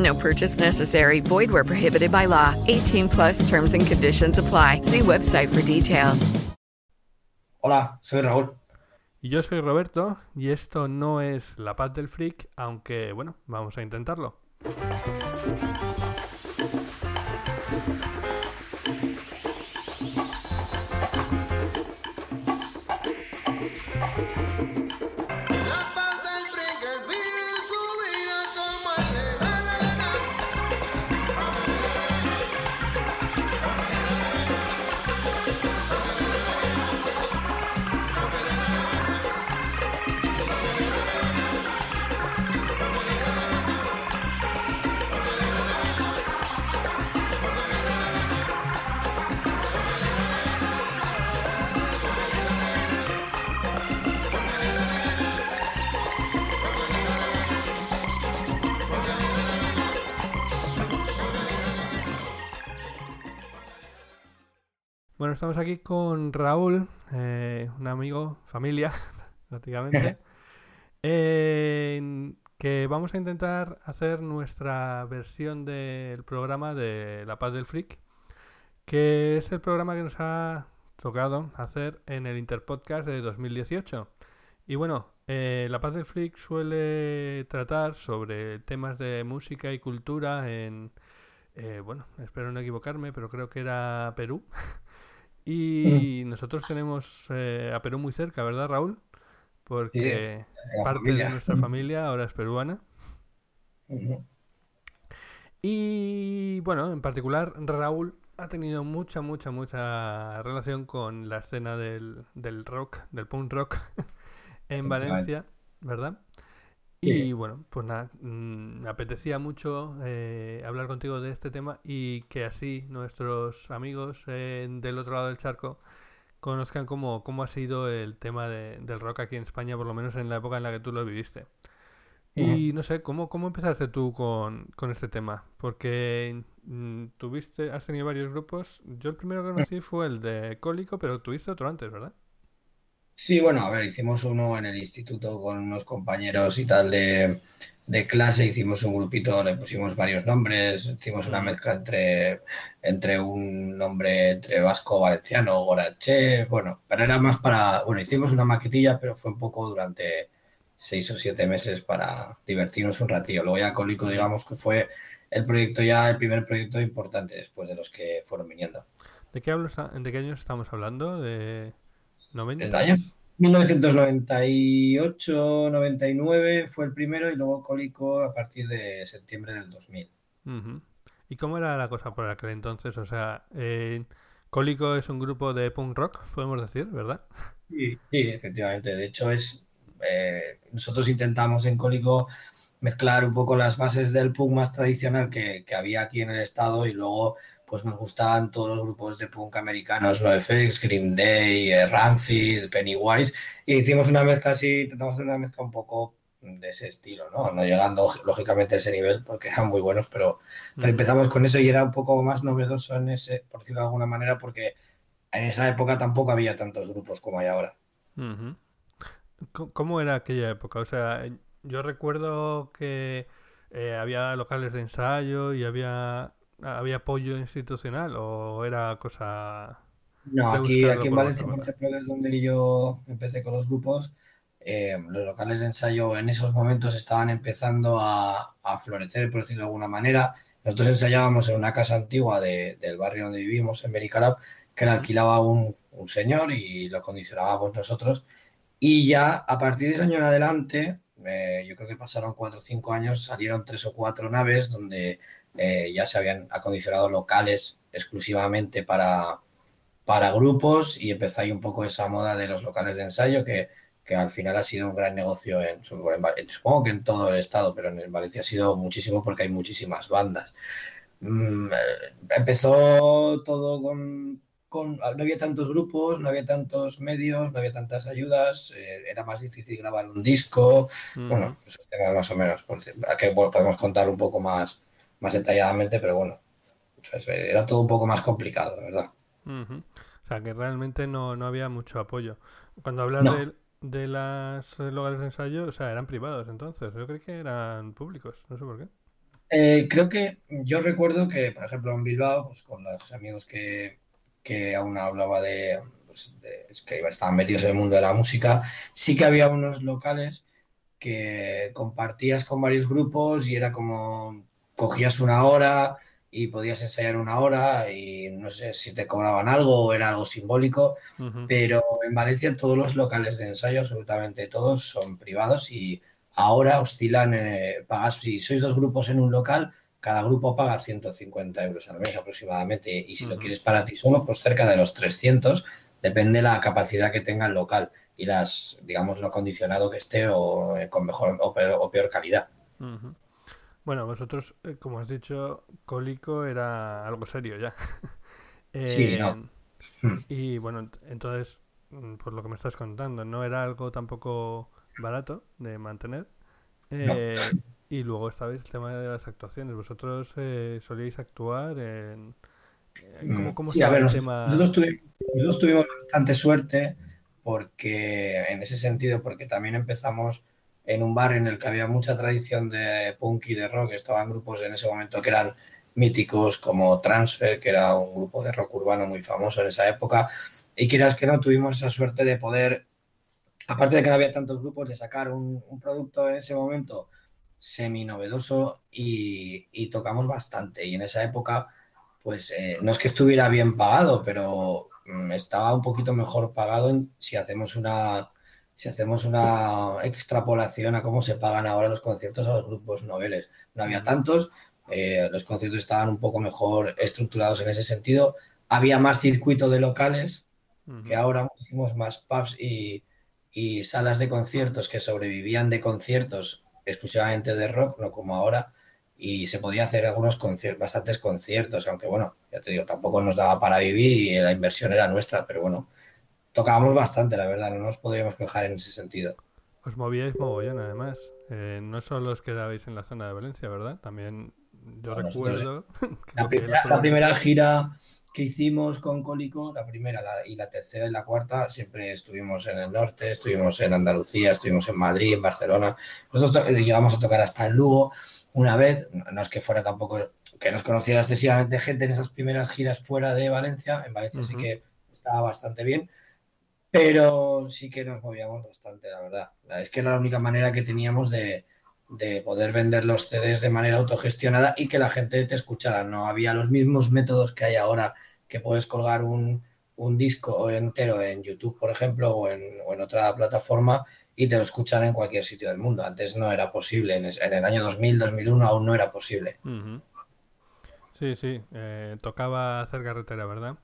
No purchase necessary. Void where prohibited by law. 18 plus terms and conditions apply. See website for details. Hola, soy Raúl. Y yo soy Roberto y esto no es La Paz del Freak, aunque bueno, vamos a intentarlo. Estamos aquí con Raúl, eh, un amigo, familia, prácticamente, eh, que vamos a intentar hacer nuestra versión del programa de La Paz del Freak, que es el programa que nos ha tocado hacer en el Interpodcast de 2018. Y bueno, eh, La Paz del Freak suele tratar sobre temas de música y cultura en, eh, bueno, espero no equivocarme, pero creo que era Perú. Y nosotros tenemos eh, a Perú muy cerca, ¿verdad, Raúl? Porque parte familia. de nuestra familia ahora es peruana. Y bueno, en particular, Raúl ha tenido mucha, mucha, mucha relación con la escena del, del rock, del punk rock en. Valencia, ¿verdad? Y bueno, pues nada, mm, me apetecía mucho eh, hablar contigo de este tema y que así nuestros amigos eh, del otro lado del charco conozcan cómo, cómo ha sido el tema de- del rock aquí en España, por lo menos en la época en la que tú lo viviste. Y no sé, ¿cómo, cómo empezaste tú con, con este tema? Porque mm, tuviste, has tenido varios grupos. Yo el primero que conocí fue el de Cólico, pero tuviste otro antes, ¿verdad? Sí, bueno, a ver, hicimos uno en el instituto con unos compañeros y tal de, de clase, hicimos un grupito, le pusimos varios nombres, hicimos una mezcla entre, entre un nombre entre vasco, valenciano, gorache, bueno, pero era más para, bueno, hicimos una maquetilla, pero fue un poco durante seis o siete meses para divertirnos un ratillo. Luego ya Cólico, digamos que fue el proyecto ya, el primer proyecto importante después de los que fueron viniendo. ¿De qué, hablas, de qué años estamos hablando? ¿De 90? El año 1998, 99 fue el primero y luego Cólico a partir de septiembre del 2000. Ujú. ¿Y cómo era la cosa por aquel entonces? O sea, eh, Cólico es un grupo de punk rock, podemos decir, ¿verdad? Sí, sí, efectivamente. De hecho, es eh, nosotros intentamos en Cólico mezclar un poco las bases del punk más tradicional que, que había aquí en el estado y luego pues nos gustaban todos los grupos de punk americanos, NoFX, Green Day, eh, Rancid, Pennywise y hicimos una mezcla así, intentamos hacer una mezcla un poco de ese estilo, ¿no? No llegando lógicamente a ese nivel porque eran muy buenos, pero, pero Mm. empezamos con eso y era un poco más novedoso en ese, por decirlo de alguna manera, porque en esa época tampoco había tantos grupos como hay ahora. ¿Cómo era aquella época? O sea, yo recuerdo que eh, había locales de ensayo y había, había apoyo institucional o era cosa No, aquí, aquí en Valencia, por ejemplo, es donde yo empecé con los grupos, eh, los locales de ensayo en esos momentos estaban empezando a, a florecer, por decirlo de alguna manera. Nosotros ensayábamos en una casa antigua de- del barrio donde vivimos, en Benicalap, que la alquilaba un, un señor y lo condicionábamos nosotros. Y ya a partir de ese año en adelante, eh, yo creo que pasaron cuatro o cinco años, salieron tres o cuatro naves donde eh, ya se habían acondicionado locales exclusivamente para, para grupos y empezó ahí un poco esa moda de los locales de ensayo que, que al final ha sido un gran negocio, en, supongo que en todo el estado, pero en Valencia ha sido muchísimo porque hay muchísimas bandas. Mm, eh, empezó todo con, con, No había tantos grupos, no había tantos medios, no había tantas ayudas, eh, era más difícil grabar un disco. Bueno, esos temas más o menos, que podemos contar un poco más, más detalladamente, pero bueno, era todo un poco más complicado, la verdad. O sea, que realmente no, no había mucho apoyo. Cuando hablas de, de las lugares de ensayo, o sea, eran privados entonces. Yo creo que eran públicos, no sé por qué. Eh, creo que yo recuerdo que, por ejemplo, en Bilbao, pues con los amigos que, que aún hablaba de, pues, de, que estaban metidos en el mundo de la música, sí que había unos locales que compartías con varios grupos y era como cogías una hora, y podías ensayar una hora y no sé si te cobraban algo o era algo simbólico, pero en Valencia todos los locales de ensayo, absolutamente todos, son privados y ahora oscilan, eh, pagas, si sois dos grupos en un local, cada grupo paga 150 euros al mes aproximadamente y si lo quieres para ti solo, pues cerca de los 300, depende la capacidad que tenga el local y las, digamos, lo acondicionado que esté o eh, con mejor o peor, calidad. Bueno, vosotros, eh, como has dicho, Cólico era algo serio ya. sí, no. Eh, y bueno, entonces, mm, por lo que me estás contando, no era algo tampoco barato de mantener. Eh, y luego estabais el tema de las actuaciones. ¿Vosotros solíais actuar en... ¿Cómo, cómo sí, a ver, nosotros, tuvimos bastante suerte porque, en ese sentido, porque también empezamos en un bar en el que había mucha tradición de punk y de rock. Estaban grupos en ese momento que eran míticos como Transfer, que era un grupo de rock urbano muy famoso en esa época. Y quieras que no, tuvimos esa suerte de poder, aparte de que no había tantos grupos, de sacar un, producto en ese momento semi novedoso y, tocamos bastante. Y en esa época, pues eh, no es que estuviera bien pagado, pero mm, estaba un poquito mejor pagado si hacemos una si hacemos una extrapolación a cómo se pagan ahora los conciertos a los grupos noveles. No había tantos, eh, los conciertos estaban un poco mejor estructurados en ese sentido, había más circuito de locales, que ahora hicimos más pubs y, salas de conciertos que sobrevivían de conciertos exclusivamente de rock, no como ahora, y se podía hacer algunos conciertos, bastantes conciertos, aunque bueno, ya te digo, tampoco nos daba para vivir y la inversión era nuestra, pero bueno, tocábamos bastante, la verdad, no nos podíamos quejar en ese sentido. Os movíais mogollón, además. Eh, no solo os quedabais en la zona de Valencia, ¿verdad? También yo recuerdo... La primera, gira que hicimos con Cólico, la primera y la tercera y la cuarta, siempre estuvimos en el norte, estuvimos en Andalucía, estuvimos en Madrid, en Barcelona. Nosotros llegamos a tocar hasta en Lugo una vez, no es que fuera tampoco que nos conociera excesivamente gente en esas primeras giras fuera de Valencia, en Valencia sí que estaba bastante bien, pero sí que nos movíamos bastante, la verdad. Es que era la única manera que teníamos de, poder vender los CDs de manera autogestionada y que la gente te escuchara. No había los mismos métodos que hay ahora, que puedes colgar un, disco entero en YouTube, por ejemplo, o en, otra plataforma y te lo escuchan en cualquier sitio del mundo. Antes no era posible, en, el año 2000, 2001 aún no era posible. Sí, sí, eh, tocaba hacer carretera, ¿verdad?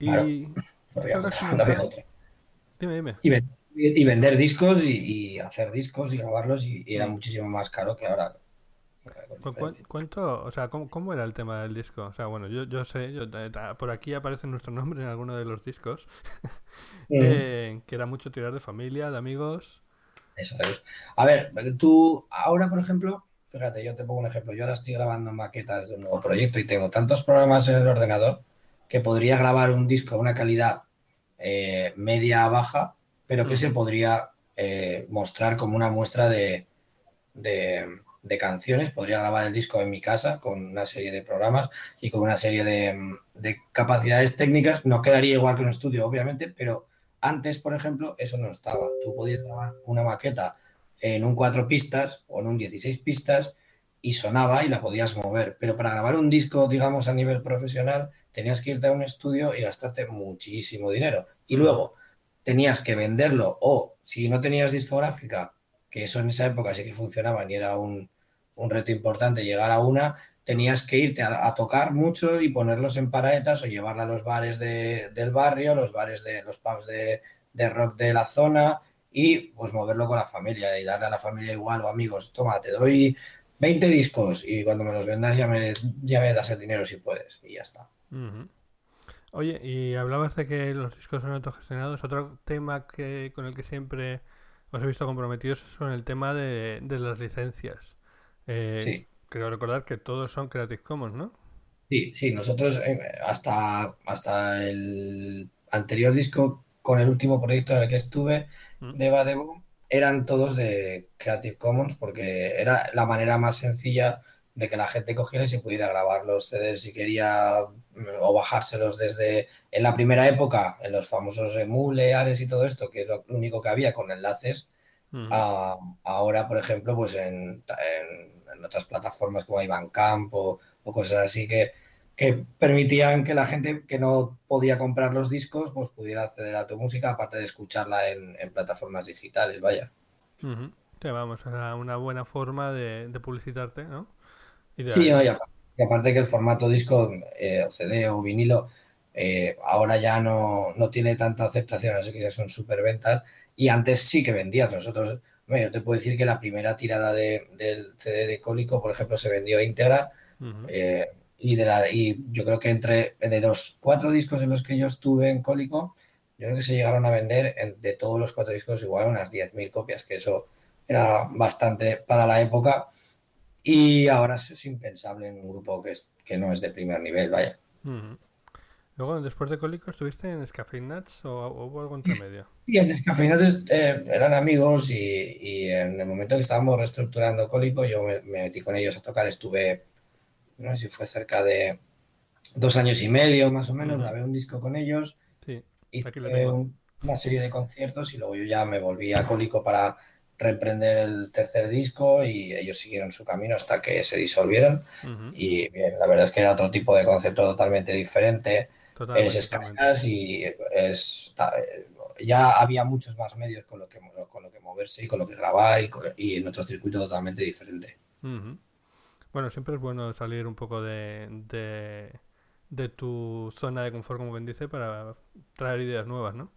Y... Y, vender discos y, hacer discos y grabarlos y, era mm. muchísimo más caro que ahora. ¿Cuánto, o sea, ¿cómo, era el tema del disco? O sea, bueno, yo, yo sé, yo, eh, por aquí aparece nuestro nombre en alguno de los discos, eh, que era mucho tirar de familia, de amigos. Eso es. A ver, tú ahora, por ejemplo, fíjate, yo te pongo un ejemplo, yo ahora estoy grabando maquetas de un nuevo proyecto y tengo tantos programas en el ordenador que podría grabar un disco a una calidad eh, media baja, pero que se podría eh, mostrar como una muestra de, de, canciones. Podría grabar el disco en mi casa con una serie de programas y con una serie de, de capacidades técnicas. No quedaría igual que un estudio, obviamente, pero antes, por ejemplo, eso no estaba. Tú podías grabar una maqueta en un 4 pistas o en un 16 pistas y sonaba y la podías mover. Pero para grabar un disco, digamos, a nivel profesional, tenías que irte a un estudio y gastarte muchísimo dinero. Y luego tenías que venderlo o si no tenías discográfica, que eso en esa época sí que funcionaba y era un, un reto importante llegar a una, tenías que irte a, tocar mucho y ponerlos en paraetas o llevarla a los bares del barrio, los bares de los pubs de, rock de la zona y pues moverlo con la familia y darle a la familia igual o amigos, toma, te doy 20 discos y cuando me los vendas ya me, ya me das el dinero si puedes y ya está. Oye, y hablabas de que los discos son autogestionados. Otro tema que con el que siempre os he visto comprometidos es con el tema de, las licencias. Eh, sí creo recordar que todos son Creative Commons, ¿no? Sí, sí, nosotros eh, hasta, hasta el anterior disco con el último proyecto en el que estuve mm. de Badebo eran todos de Creative Commons porque era la manera más sencilla de que la gente cogiera y se pudiera grabar los CDs si quería mm, o bajárselos desde en la primera época en los famosos emule, Ares y todo esto, que es lo único que había con enlaces. Mm. ahora, por ejemplo, pues en en otras plataformas como Ivancamp o, o cosas así que, que permitían que la gente que no podía comprar los discos pues pudiera acceder a tu música aparte de escucharla en, plataformas digitales, vaya. Te vamos, era una buena forma de, publicitarte, ¿no? Sí, y aparte que el formato disco, eh, CD o vinilo, eh, ahora ya no, no, tiene tanta aceptación, así que ya son súper ventas. Y antes sí que vendías. Nosotros bueno, yo te puedo decir que la primera tirada de, del CD de Cólico, por ejemplo, se vendió íntegra. Eh, y, de la, y yo creo que entre de los cuatro discos en los que yo estuve en Cólico, yo creo que se llegaron a vender de todos los cuatro discos igual unas 10.000 copias, que eso era bastante para la época. Y ahora es impensable en un grupo que, es, que no es de primer nivel, vaya. Luego, después de Cólico, ¿estuviste en Nuts o, hubo algo entre medio? Sí, en Nuts eh, eran amigos y, en el momento que estábamos reestructurando Cólico, yo me, metí con ellos a tocar. Estuve, no sé si fue cerca de dos años y medio más o menos, grabé un disco con ellos. Sí, hice una serie de conciertos y luego yo ya me volví a Cólico para reemprender el tercer disco y ellos siguieron su camino hasta que se disolvieron. Y bien, la verdad es que era otro tipo de concepto totalmente diferente es escalas y es ya había muchos más medios con lo que con lo que moverse y con lo que grabar y, en otro circuito totalmente diferente. Bueno, siempre es bueno salir un poco de, de, tu zona de confort, como quien dice, para traer ideas nuevas, ¿no?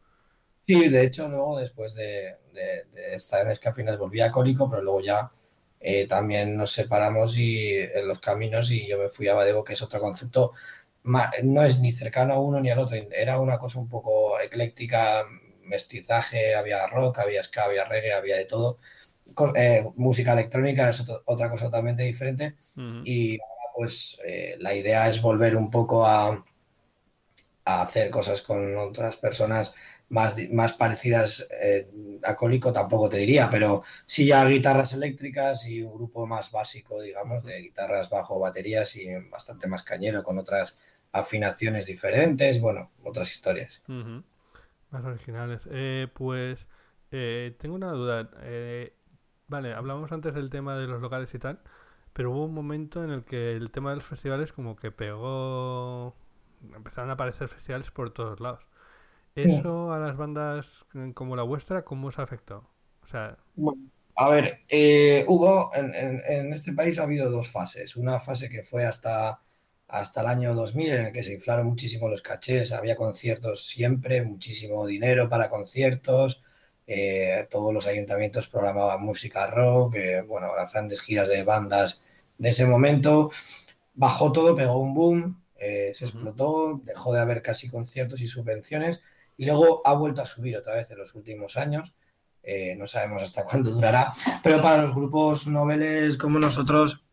Sí, de hecho, luego después de, de, estar en Escafinas volví a Cólico, pero luego ya eh, también nos separamos y en los caminos y yo me fui a Badebo, que es otro concepto no es ni cercano a uno ni al otro, era una cosa un poco ecléctica, mestizaje, había rock, había ska, había reggae, había de todo. Eh, música electrónica es otra cosa totalmente diferente. Y ahora pues eh, la idea es volver un poco a, a, hacer cosas con otras personas más, más parecidas eh, a Cólico tampoco te diría, pero sí ya guitarras eléctricas y un grupo más básico, digamos, de guitarras bajo baterías y bastante más cañero con otras afinaciones diferentes, bueno, otras historias. Más originales. Eh, pues eh, tengo una duda. Eh, vale, hablamos antes del tema de los locales y tal, pero hubo un momento en el que el tema de los festivales como que pegó... Empezaron a aparecer festivales por todos lados. ¿Eso a las bandas como la vuestra, cómo os afectó? O sea... a ver, hubo, en, en, este país ha habido dos fases. Una fase que fue hasta hasta el año 2000 en el que se inflaron muchísimo los cachés, había conciertos siempre, muchísimo dinero para conciertos, eh, todos los ayuntamientos programaban música rock, eh, bueno, las grandes giras de bandas de ese momento, bajó todo, pegó un boom, eh, se explotó, dejó de haber casi conciertos y subvenciones y luego ha vuelto a subir otra vez en los últimos años. no sabemos hasta cuándo durará, pero para los grupos noveles como nosotros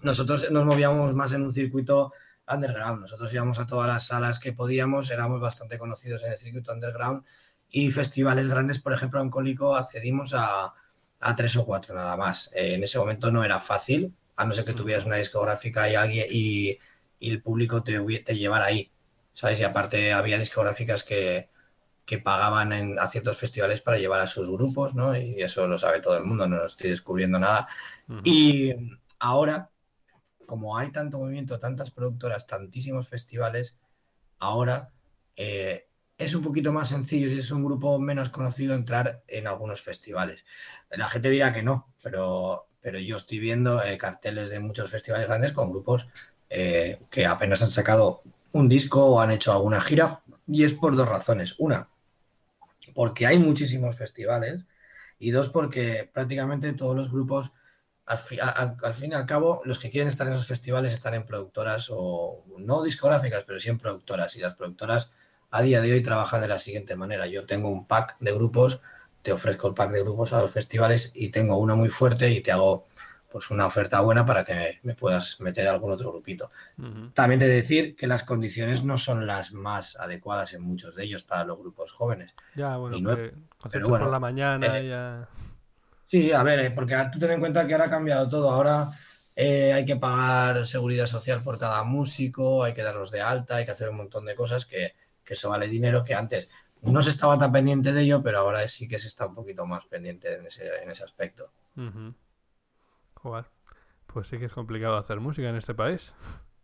nosotros nos movíamos más en un circuito underground. Nosotros íbamos a todas las salas que podíamos, éramos bastante conocidos en el circuito underground y festivales grandes, por ejemplo, en Cólico accedimos a, tres o cuatro nada más. Eh, en ese momento no era fácil, a no ser que tuvieras una discográfica y alguien y, el público te, te llevara ahí. ¿Sabes? Y aparte había discográficas que, pagaban en, a ciertos festivales para llevar a sus grupos, ¿no? Y eso lo sabe todo el mundo, no estoy descubriendo nada. Y ahora como hay tanto movimiento, tantas productoras, tantísimos festivales, ahora eh, es un poquito más sencillo si es un grupo menos conocido entrar en algunos festivales. La gente dirá que no, pero, pero yo estoy viendo eh, carteles de muchos festivales grandes con grupos eh, que apenas han sacado un disco o han hecho alguna gira y es por dos razones. Una, porque hay muchísimos festivales y dos, porque prácticamente todos los grupos, al, fin y al cabo, los que quieren estar en esos festivales están en productoras o no discográficas, pero sí en productoras y las productoras a día de hoy trabajan de la siguiente manera. Yo tengo un pack de grupos, te ofrezco el pack de grupos a los festivales y tengo uno muy fuerte y te hago pues una oferta buena para que me puedas meter algún otro grupito. También te decir que las condiciones no son las más adecuadas en muchos de ellos para los grupos jóvenes. Ya, bueno, pero bueno, por la mañana eh, ya... Sí, a ver, eh, porque tú ten en cuenta que ahora ha cambiado todo. Ahora eh, hay que pagar seguridad social por cada músico, hay que darlos de alta, hay que hacer un montón de cosas que, que eso vale dinero que antes no se estaba tan pendiente de ello, pero ahora sí que se está un poquito más pendiente en ese, en ese aspecto. Pues sí que es complicado hacer música en este país.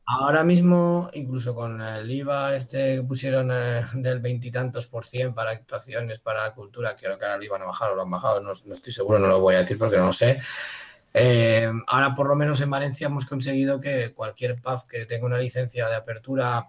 Ahora mismo, incluso con el IVA este que pusieron eh, del veintitantos por cien para actuaciones, para cultura, creo que ahora lo iban a bajar o lo han bajado, no, estoy seguro, no lo voy a decir porque no lo sé. Eh, ahora por lo menos en Valencia hemos conseguido que cualquier pub que tenga una licencia de apertura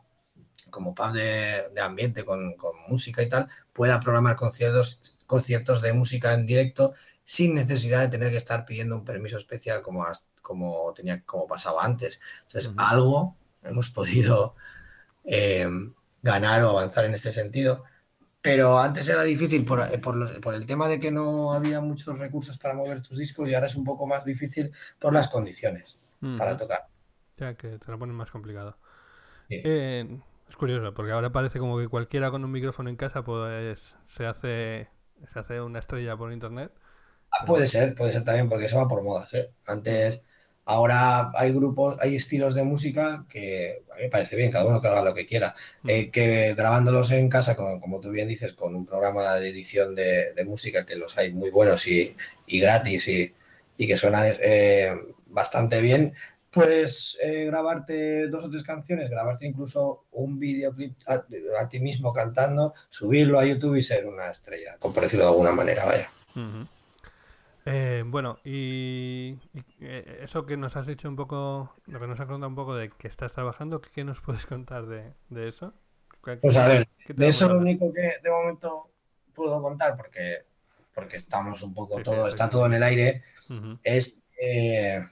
como pub de, ambiente con, con, música y tal, pueda programar conciertos, conciertos de música en directo sin necesidad de tener que estar pidiendo un permiso especial como, como, tenía, como pasaba antes. Entonces, algo hemos podido eh, ganar o avanzar en este sentido. Pero antes era difícil por, eh, por, el tema de que no había muchos recursos para mover tus discos y ahora es un poco más difícil por las condiciones para tocar. Ya que te lo ponen más complicado. Eh, es curioso, porque ahora parece como que cualquiera con un micrófono en casa pues se hace, se hace una estrella por internet Ah, puede ser, puede ser también, porque eso va por modas. ¿eh? Antes, ahora hay grupos, hay estilos de música que a mí me parece bien, cada uno que haga lo que quiera. Mm. Eh, que grabándolos en casa, con, como tú bien dices, con un programa de edición de, música que los hay muy buenos y, gratis y, que suenan eh, bastante bien, puedes grabarte dos o tres canciones, grabarte incluso un videoclip a, ti mismo cantando, subirlo a YouTube y ser una estrella, por decirlo de alguna manera, vaya. Eh, bueno, y, eh, eso que nos has dicho un poco, lo que nos has contado un poco de que estás trabajando, ¿qué, nos puedes contar de, eso? Pues a ver, de eso lo único que de momento puedo contar, porque, porque estamos un poco todo, está todo en el aire, es eh,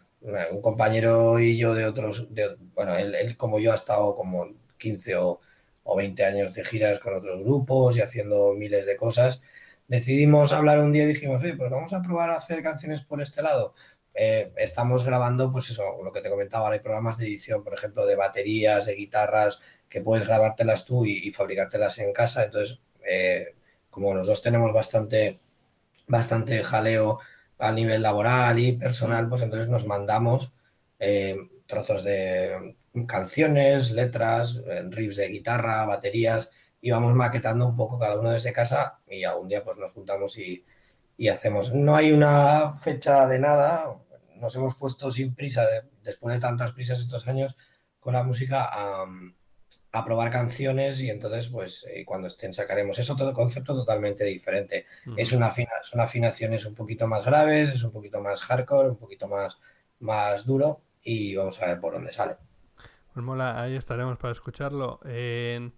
un compañero y yo de otros, bueno, él, como yo ha estado como 15 o, o 20 años de giras con otros grupos y haciendo miles de cosas decidimos hablar un día y dijimos, oye, pues vamos a probar a hacer canciones por este lado. Eh, estamos grabando, pues eso, lo que te comentaba, hay programas de edición, por ejemplo, de baterías, de guitarras, que puedes grabártelas tú y, fabricártelas en casa. Entonces, eh, como los dos tenemos bastante, bastante jaleo a nivel laboral y personal, pues entonces nos mandamos eh, trozos de canciones, letras, riffs de guitarra, baterías, y vamos maquetando un poco cada uno desde casa y algún día pues nos juntamos y, hacemos. No hay una fecha de nada, nos hemos puesto sin prisa, después de tantas prisas estos años, con la música a, probar canciones y entonces pues eh, cuando estén sacaremos. Es otro concepto totalmente diferente. es una son afinaciones un poquito más graves, es un poquito más hardcore, un poquito más, más duro y vamos a ver por dónde sale. Pues mola, ahí estaremos para escucharlo. Eh,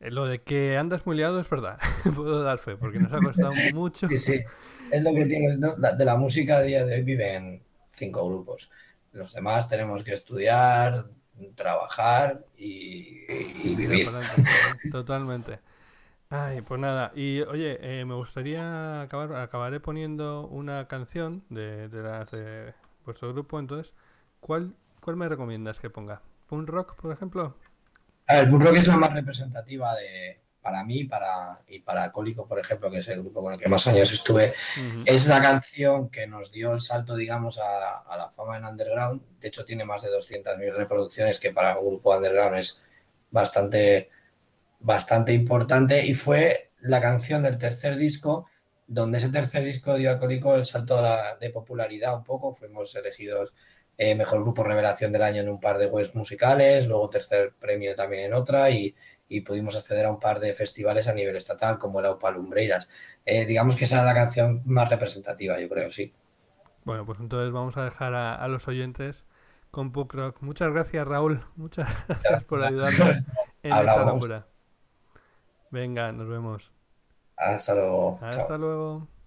lo de que andas muy liado es verdad, puedo dar fe, porque nos ha costado mucho. Sí, sí, es lo que tienes. De la música a día de hoy viven cinco grupos. Los demás tenemos que estudiar, trabajar y, vivir. Totalmente. Ay, pues nada. Y oye, eh, me gustaría acabar, acabaré poniendo una canción de, de las de vuestro grupo. Entonces, ¿cuál, ¿cuál me recomiendas que ponga? ¿Un rock, por ejemplo? El Rock es la más representativa de, para mí para, y para Cólico, por ejemplo, que es el grupo con el que más años estuve. Es la canción que nos dio el salto, digamos, a, la fama en underground. De hecho, tiene más de 200.000 reproducciones, que para un grupo underground es bastante, bastante importante. Y fue la canción del tercer disco, donde ese tercer disco dio a Cólico el salto de popularidad un poco. Fuimos elegidos eh, mejor grupo revelación del año en un par de webs musicales, luego tercer premio también en otra y, y pudimos acceder a un par de festivales a nivel estatal, como el Palumbreiras. Eh, digamos que esa es la canción más representativa, yo creo, sí. Bueno, pues entonces vamos a dejar a, los oyentes con Punk Rock. Muchas gracias, Raúl. Muchas gracias por ayudarnos en esta locura. Venga, nos vemos. Hasta luego. Hasta luego.